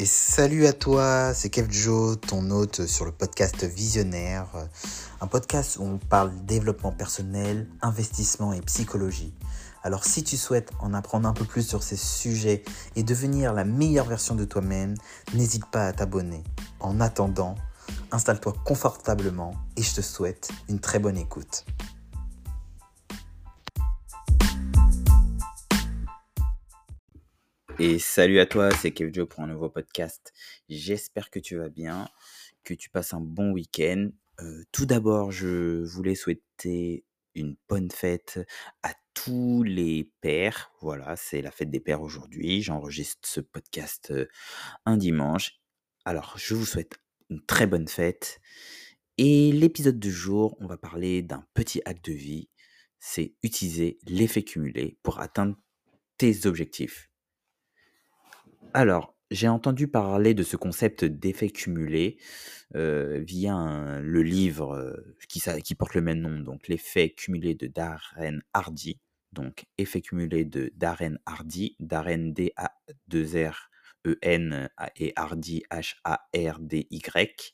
Et salut à toi, c'est Kev Joe, ton hôte sur le podcast Visionnaire, un podcast où on parle développement personnel, investissement et psychologie. Alors si tu souhaites en apprendre un peu plus sur ces sujets et devenir la meilleure version de toi-même, n'hésite pas à t'abonner. En attendant, installe-toi confortablement et je te souhaite une très bonne écoute. Et salut à toi, c'est Kev Joe pour un nouveau podcast. J'espère que tu vas bien, que tu passes un bon week-end. Euh, tout d'abord, je voulais souhaiter une bonne fête à tous les pères. Voilà, c'est la fête des pères aujourd'hui. J'enregistre ce podcast euh, un dimanche. Alors, je vous souhaite une très bonne fête. Et l'épisode du jour, on va parler d'un petit acte de vie. C'est utiliser l'effet cumulé pour atteindre tes objectifs. Alors, j'ai entendu parler de ce concept d'effet cumulé via le livre qui, qui, porte le même nom, donc l'effet cumulé de Darren Hardy. Donc, effet cumulé de Darren Hardy, Darren D-A-2-R-E-N et Hardy H-A-R-D-Y.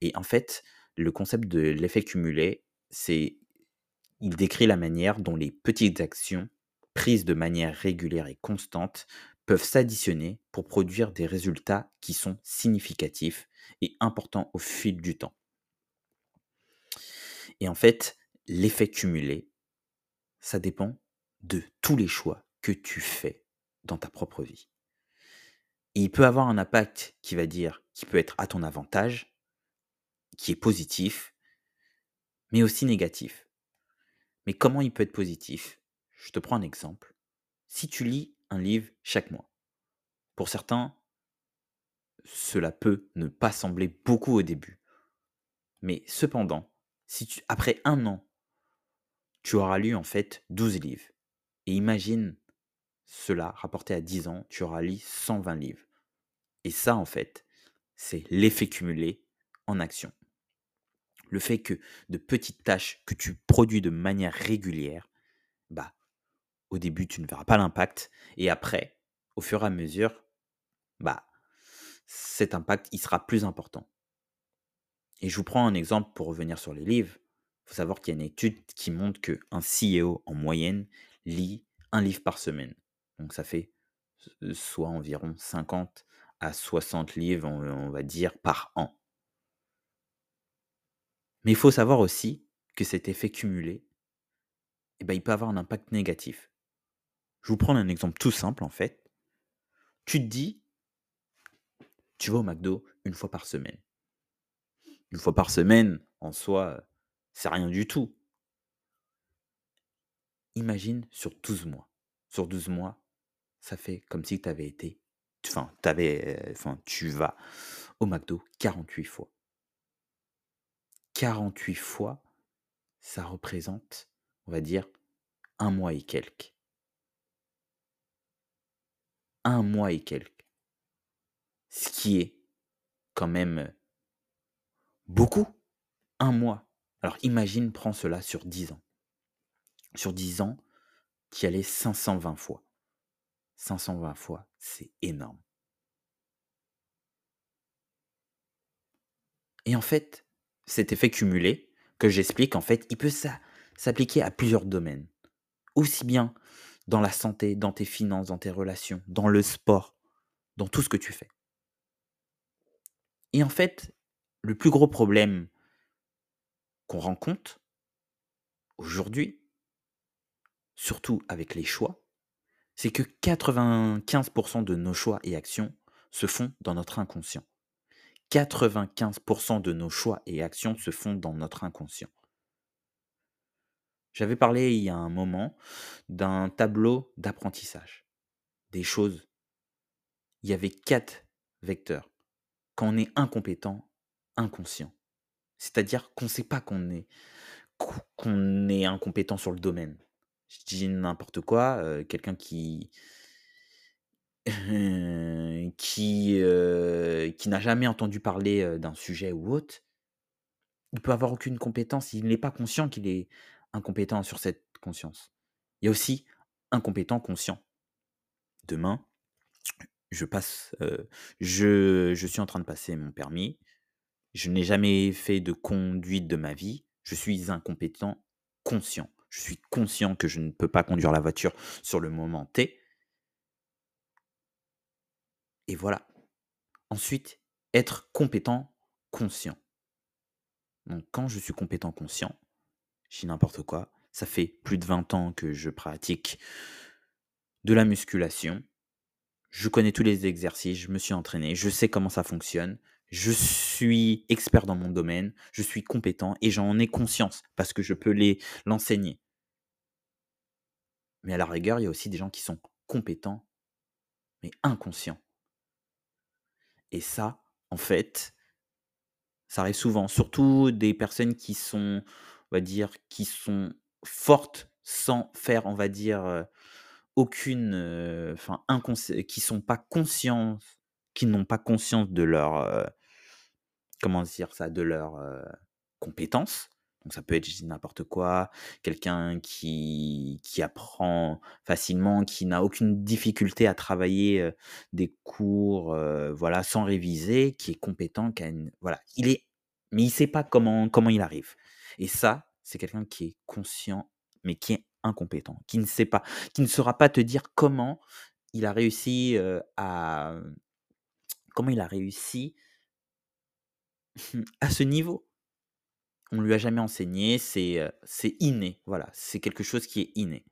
Et en fait, le concept de l'effet cumulé, c'est il décrit la manière dont les petites actions prises de manière régulière et constante peuvent s'additionner pour produire des résultats qui sont significatifs et importants au fil du temps. Et en fait, l'effet cumulé, ça dépend de tous les choix que tu fais dans ta propre vie. Il peut avoir un impact qui va dire, qui peut être à ton avantage, qui est positif, mais aussi négatif. Mais comment il peut être positif? Je te prends un exemple. Si tu lis un livre chaque mois. Pour certains, cela peut ne pas sembler beaucoup au début. Mais cependant, si tu, après un an, tu auras lu en fait 12 livres, et imagine cela rapporté à 10 ans, tu auras lu 120 livres. Et ça, en fait, c'est l'effet cumulé en action. Le fait que de petites tâches que tu produis de manière régulière, bah, au début, tu ne verras pas l'impact. Et après, au fur et à mesure, bah, cet impact, il sera plus important. Et je vous prends un exemple pour revenir sur les livres. Il faut savoir qu'il y a une étude qui montre qu'un CEO, en moyenne, lit un livre par semaine. Donc ça fait soit environ 50 à 60 livres, on va dire, par an. Mais il faut savoir aussi que cet effet cumulé, eh ben, il peut avoir un impact négatif. Je vous prends un exemple tout simple en fait. Tu te dis, tu vas au McDo une fois par semaine. Une fois par semaine, en soi, c'est rien du tout. Imagine sur 12 mois. Sur 12 mois, ça fait comme si tu avais été. Enfin, avais, enfin, tu vas au McDo 48 fois. 48 fois, ça représente, on va dire, un mois et quelques un mois et quelques. Ce qui est quand même beaucoup. Un mois. Alors imagine, prends cela sur 10 ans. Sur 10 ans, tu y allais 520 fois. 520 fois, c'est énorme. Et en fait, cet effet cumulé que j'explique, en fait, il peut s'appliquer à plusieurs domaines. Aussi bien dans la santé, dans tes finances, dans tes relations, dans le sport, dans tout ce que tu fais. Et en fait, le plus gros problème qu'on rencontre aujourd'hui, surtout avec les choix, c'est que 95% de nos choix et actions se font dans notre inconscient. 95% de nos choix et actions se font dans notre inconscient. J'avais parlé il y a un moment d'un tableau d'apprentissage, des choses. Il y avait quatre vecteurs. Quand on est incompétent, inconscient. C'est-à-dire qu'on ne sait pas qu'on est, qu'on est incompétent sur le domaine. Je dis n'importe quoi, euh, quelqu'un qui, qui, euh, qui n'a jamais entendu parler euh, d'un sujet ou autre, il peut avoir aucune compétence, il n'est pas conscient qu'il est incompétent sur cette conscience. Il y a aussi incompétent conscient. Demain, je passe, heu, je je suis en train de passer mon permis. Je n'ai jamais fait de conduite de ma vie. Je suis un compétent conscient. Je suis conscient que je ne peux pas conduire la voiture sur le moment T. Et voilà. Ensuite, être compétent conscient. Donc quand je suis compétent conscient, je dis n'importe quoi, ça fait plus de 20 ans que je pratique de la musculation. Je connais tous les exercices, je me suis entraîné, je sais comment ça fonctionne, je suis expert dans mon domaine, je suis compétent et j'en ai conscience parce que je peux les l'enseigner. Mais à la rigueur, il y a aussi des gens qui sont compétents mais inconscients. Et ça, en fait, ça arrive souvent, surtout des personnes qui sont, va dire, qui sont fortes sans faire, on va dire, euh, aucune, euh, enfin, inconsci- qui sont pas conscients, qui n'ont pas conscience de leur, euh, comment dire ça, de leur euh, compétences. Donc ça peut être, n'importe quoi, quelqu'un qui, qui apprend facilement, qui n'a aucune difficulté à travailler euh, des cours, euh, voilà, sans réviser, qui est compétent, qui a une- voilà, il est, mais il sait pas comment comment il arrive. Et ça, c'est quelqu'un qui est conscient, mais qui est incompétent, qui ne sait pas, qui ne saura pas te dire comment il a réussi à, comment il a réussi à ce niveau. On lui a jamais enseigné, c'est, c'est inné, voilà, c'est quelque chose qui est inné.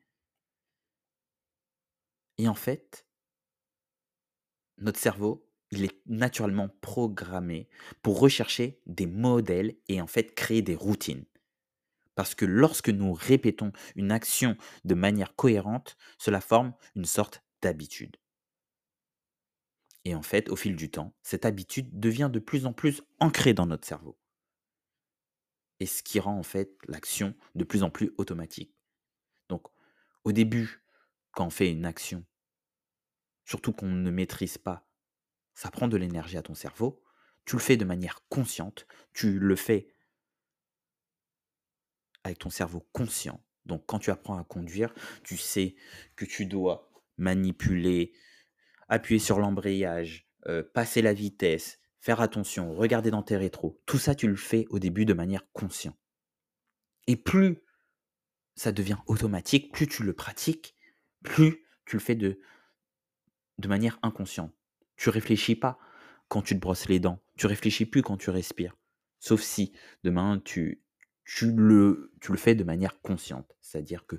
Et en fait, notre cerveau, il est naturellement programmé pour rechercher des modèles et en fait créer des routines. Parce que lorsque nous répétons une action de manière cohérente, cela forme une sorte d'habitude. Et en fait, au fil du temps, cette habitude devient de plus en plus ancrée dans notre cerveau. Et ce qui rend en fait l'action de plus en plus automatique. Donc, au début, quand on fait une action, surtout qu'on ne maîtrise pas, ça prend de l'énergie à ton cerveau. Tu le fais de manière consciente, tu le fais avec ton cerveau conscient. Donc, quand tu apprends à conduire, tu sais que tu dois manipuler, appuyer sur l'embrayage, euh, passer la vitesse, faire attention, regarder dans tes rétros. Tout ça, tu le fais au début de manière consciente. Et plus ça devient automatique, plus tu le pratiques, plus tu le fais de, de manière inconsciente. Tu réfléchis pas quand tu te brosses les dents, tu réfléchis plus quand tu respires. Sauf si demain tu, tu, le, tu le fais de manière consciente, c'est-à-dire que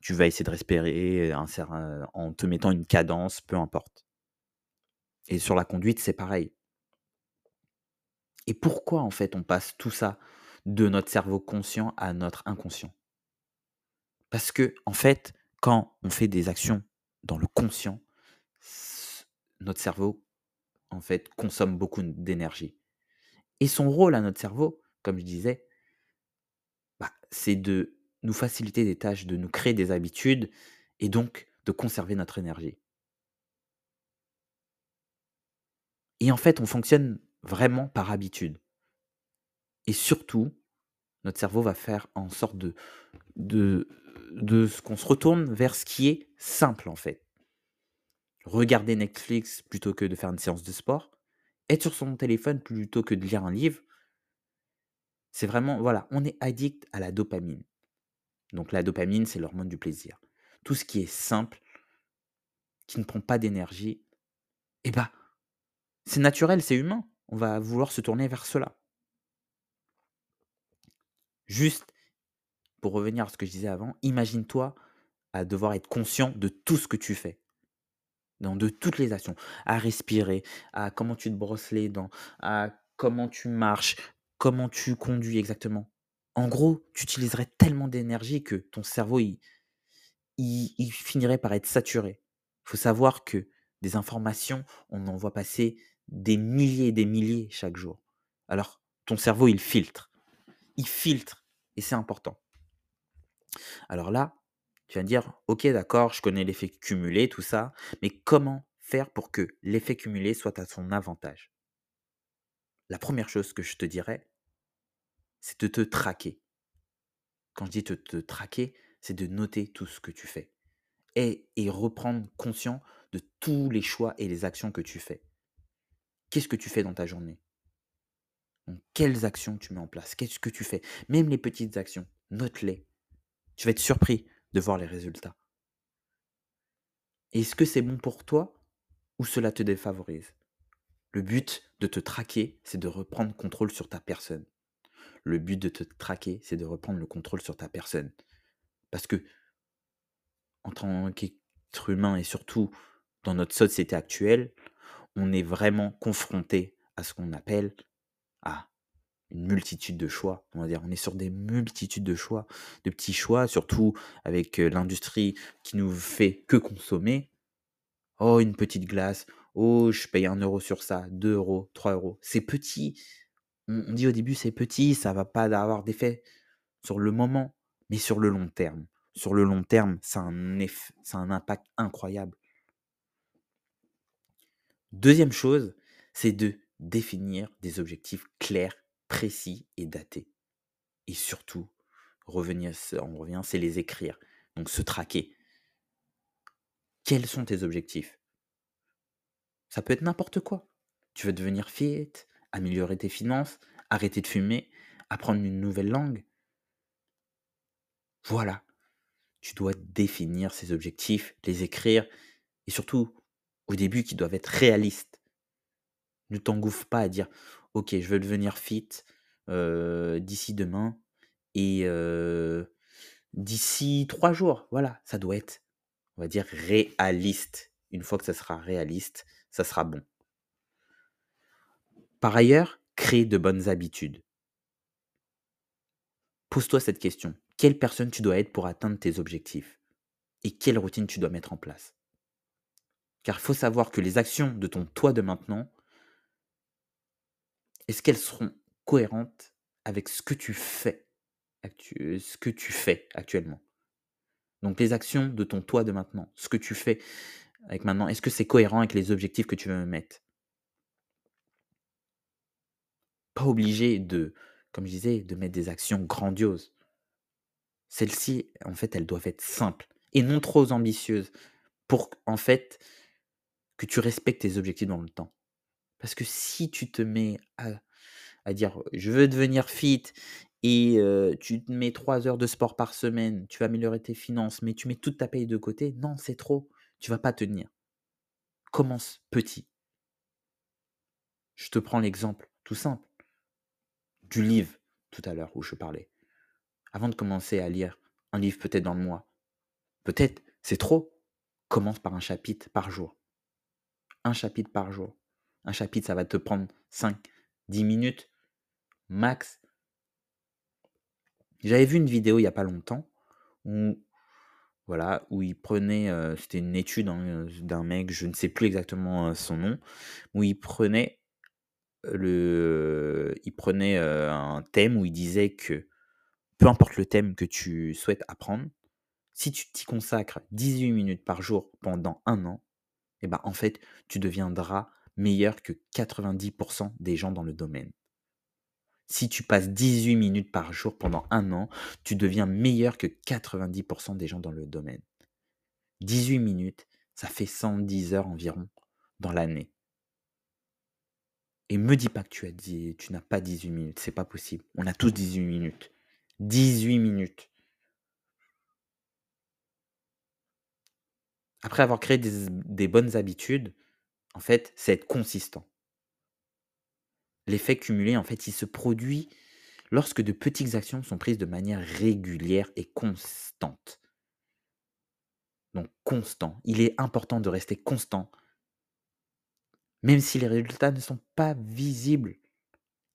tu vas essayer de respirer en te mettant une cadence, peu importe. Et sur la conduite, c'est pareil. Et pourquoi en fait on passe tout ça de notre cerveau conscient à notre inconscient? Parce que en fait, quand on fait des actions dans le conscient, notre cerveau en fait consomme beaucoup d'énergie. Et son rôle à notre cerveau, comme je disais, bah, c'est de nous faciliter des tâches, de nous créer des habitudes et donc de conserver notre énergie. Et en fait, on fonctionne vraiment par habitude. Et surtout, notre cerveau va faire en sorte de, de, de ce qu'on se retourne vers ce qui est simple en fait. Regarder Netflix plutôt que de faire une séance de sport, être sur son téléphone plutôt que de lire un livre, c'est vraiment, voilà, on est addict à la dopamine. Donc la dopamine, c'est l'hormone du plaisir. Tout ce qui est simple, qui ne prend pas d'énergie, eh ben, c'est naturel, c'est humain. On va vouloir se tourner vers cela. Juste, pour revenir à ce que je disais avant, imagine-toi à devoir être conscient de tout ce que tu fais. De toutes les actions. À respirer, à comment tu te brosses les dents, à comment tu marches, comment tu conduis exactement? En gros, tu utiliserais tellement d'énergie que ton cerveau, il, il, finirait par être saturé. Il faut savoir que des informations, on en voit passer des milliers des milliers chaque jour. Alors, ton cerveau, il filtre. Il filtre. Et c'est important. Alors là, tu vas me dire, ok, d'accord, je connais l'effet cumulé, tout ça, mais comment faire pour que l'effet cumulé soit à son avantage? La première chose que je te dirais, c'est de te traquer. Quand je dis te, te traquer, c'est de noter tout ce que tu fais et, et reprendre conscience de tous les choix et les actions que tu fais. Qu'est-ce que tu fais dans ta journée? Quelles actions tu mets en place? Qu'est-ce que tu fais? Même les petites actions, note-les. Tu vas être surpris de voir les résultats. Est-ce que c'est bon pour toi ou cela te défavorise? Le but de te traquer, c'est de reprendre contrôle sur ta personne. Le but de te traquer, c'est de reprendre le contrôle sur ta personne. Parce que, en tant qu'être humain et surtout dans notre société actuelle, on est vraiment confronté à ce qu'on appelle à une multitude de choix. On va dire, on est sur des multitudes de choix, de petits choix, surtout avec l'industrie qui nous fait que consommer. Oh, une petite glace. Oh, je paye un euro sur ça, 2 euros, 3 euros. C'est petit. On dit au début, c'est petit, ça va pas avoir d'effet sur le moment, mais sur le long terme. Sur le long terme, ça a un, un impact incroyable. Deuxième chose, c'est de définir des objectifs clairs, précis et datés. Et surtout, revenir, on revient, c'est les écrire. Donc se traquer. Quels sont tes objectifs? Ça peut être n'importe quoi. Tu veux devenir fit, améliorer tes finances, arrêter de fumer, apprendre une nouvelle langue. Voilà. Tu dois définir ces objectifs, les écrire et surtout au début qui doivent être réalistes. Ne t'engouffre pas à dire ok, je veux devenir fit d'ici demain et d'ici trois jours. Voilà, ça doit être, on va dire, réaliste. Une fois que ça sera réaliste, ça sera bon. Par ailleurs, crée de bonnes habitudes? Pose-toi cette question. Quelle personne tu dois être pour atteindre tes objectifs? Et quelle routine tu dois mettre en place? Car il faut savoir que les actions de ton toi de maintenant, est-ce qu'elles seront cohérentes avec ce que tu fais, ce que tu fais actuellement? Donc les actions de ton toi de maintenant, ce que tu fais avec maintenant, est-ce que c'est cohérent avec les objectifs que tu veux mettre? Obligé de, comme je disais, de mettre des actions grandioses. Celles-ci, en fait, elles doivent être simples et non trop ambitieuses pour, en fait, que tu respectes tes objectifs dans le temps. Parce que si tu te mets à, dire je veux devenir fit et tu te mets trois heures de sport par semaine, tu vas améliorer tes finances, mais tu mets toute ta paye de côté, non, c'est trop. Tu vas pas tenir. Commence petit. Je te prends l'exemple tout simple du livre tout à l'heure où je parlais. Avant de commencer à lire un livre peut-être dans le mois, peut-être c'est trop, commence par un chapitre par jour un chapitre par jour. Un chapitre, ça va te prendre 5, 10 minutes max. J'avais vu une vidéo il n'y a pas longtemps où, voilà, où il prenait, euh, c'était une étude hein, d'un mec, je ne sais plus exactement euh, son nom, où il prenait il prenait un thème où il disait que peu importe le thème que tu souhaites apprendre, si tu t'y consacres 18 minutes par jour pendant un an, eh ben, en fait, tu deviendras meilleur que 90% des gens dans le domaine. Si tu passes 18 minutes par jour pendant un an, tu deviens meilleur que 90% des gens dans le domaine. 18 minutes, ça fait 110 heures environ dans l'année. Et me dis pas que tu as dit, tu n'as pas 18 minutes, c'est pas possible. On a tous 18 minutes. 18 minutes. Après avoir créé des, bonnes habitudes, en fait, c'est être consistant. L'effet cumulé, en fait, il se produit lorsque de petites actions sont prises de manière régulière et constante. Donc constant. Il est important de rester constant, même si les résultats ne sont pas visibles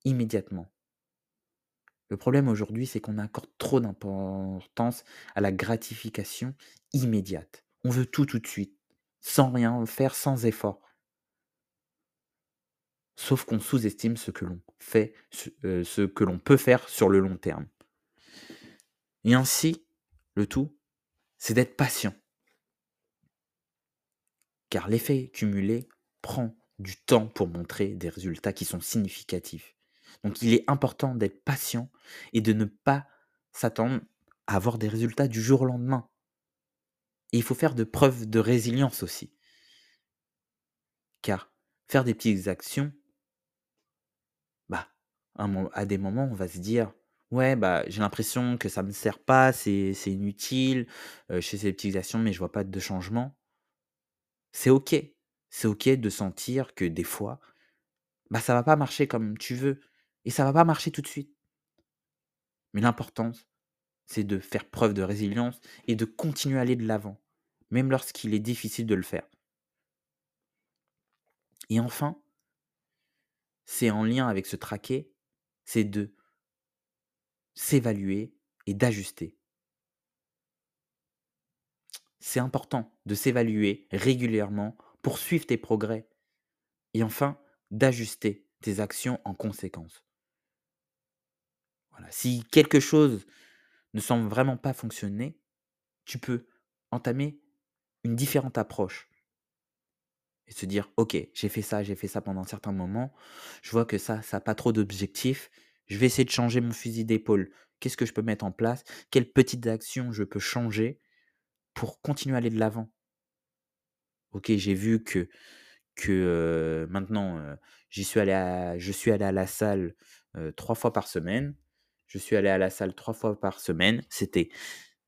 immédiatement. Le problème aujourd'hui, c'est qu'on accorde trop d'importance à la gratification immédiate. On veut tout tout de suite, sans rien faire, sans effort. Sauf qu'on sous-estime ce que l'on fait, euh, ce que l'on peut faire sur le long terme. Et ainsi, le tout, c'est d'être patient. Car l'effet cumulé prend du temps pour montrer des résultats qui sont significatifs. Donc il est important d'être patient et de ne pas s'attendre à avoir des résultats du jour au lendemain il faut faire de preuves de résilience aussi. Car faire des petites actions, bah, à, des moments, on va se dire, ouais, bah, j'ai l'impression que ça me sert pas, c'est inutile, je fais ces petites actions, mais je vois pas de changement. C'est ok. C'est ok de sentir que des fois, bah, ça va pas marcher comme tu veux. Et ça va pas marcher tout de suite. Mais l'important, c'est de faire preuve de résilience et de continuer à aller de l'avant, même lorsqu'il est difficile de le faire. Et enfin, c'est en lien avec ce traqué, c'est de s'évaluer et d'ajuster. C'est important de s'évaluer régulièrement pour suivre tes progrès et enfin d'ajuster tes actions en conséquence. Voilà. Si quelque chose ne semble vraiment pas fonctionner, tu peux entamer une différente approche et se dire ok j'ai fait ça j'ai fait ça pendant certains moments je vois que ça ça n'a pas trop d'objectifs je vais essayer de changer mon fusil d'épaule qu'est-ce que je peux mettre en place? Quelles petites actions je peux changer pour continuer à aller de l'avant? Ok j'ai vu que que maintenant j'y suis allé je suis allé à la salle trois fois par semaine je suis allé à la salle trois fois par semaine. C'était,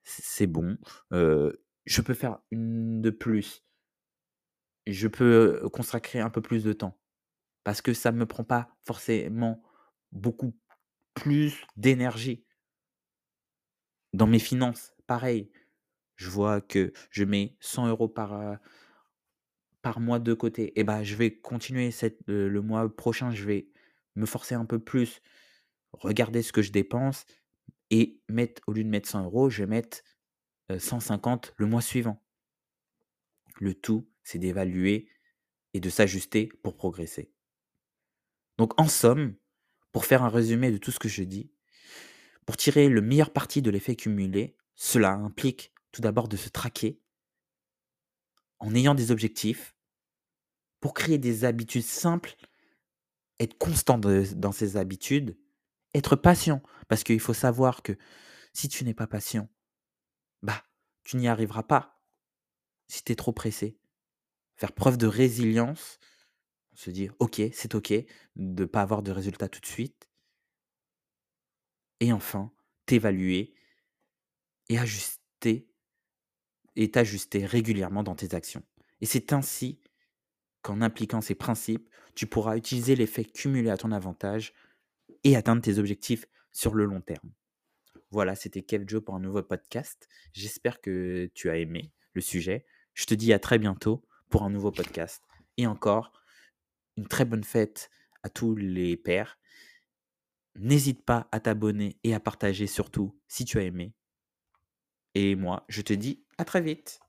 c'est bon. je peux faire une de plus. Je peux consacrer un peu plus de temps. Parce que ça ne me prend pas forcément beaucoup plus d'énergie. Dans mes finances, pareil. Je vois que je mets 100 euros par, par mois de côté. Et bah, je vais continuer cette, le mois prochain, je vais me forcer un peu plus regarder ce que je dépense et mettre, au lieu de mettre 100 euros, je vais mettre 150 le mois suivant. Le tout, c'est d'évaluer et de s'ajuster pour progresser. Donc en somme, pour faire un résumé de tout ce que je dis, pour tirer le meilleur parti de l'effet cumulé, cela implique tout d'abord de se traquer en ayant des objectifs pour créer des habitudes simples, être constant dans ces habitudes être patient. Parce qu'il faut savoir que si tu n'es pas patient, bah, tu n'y arriveras pas. Si tu es trop pressé. Faire preuve de résilience, se dire, ok, c'est ok de ne pas avoir de résultats tout de suite. Et enfin, t'évaluer et ajuster et t'ajuster régulièrement dans tes actions. Et c'est ainsi qu'en appliquant ces principes, tu pourras utiliser l'effet cumulé à ton avantage et atteindre tes objectifs sur le long terme. Voilà, c'était Kev Joe pour un nouveau podcast. J'espère que tu as aimé le sujet. Je te dis à très bientôt pour un nouveau podcast. Et encore, une très bonne fête à tous les pères. N'hésite pas à t'abonner et à partager surtout si tu as aimé. Et moi, je te dis à très vite.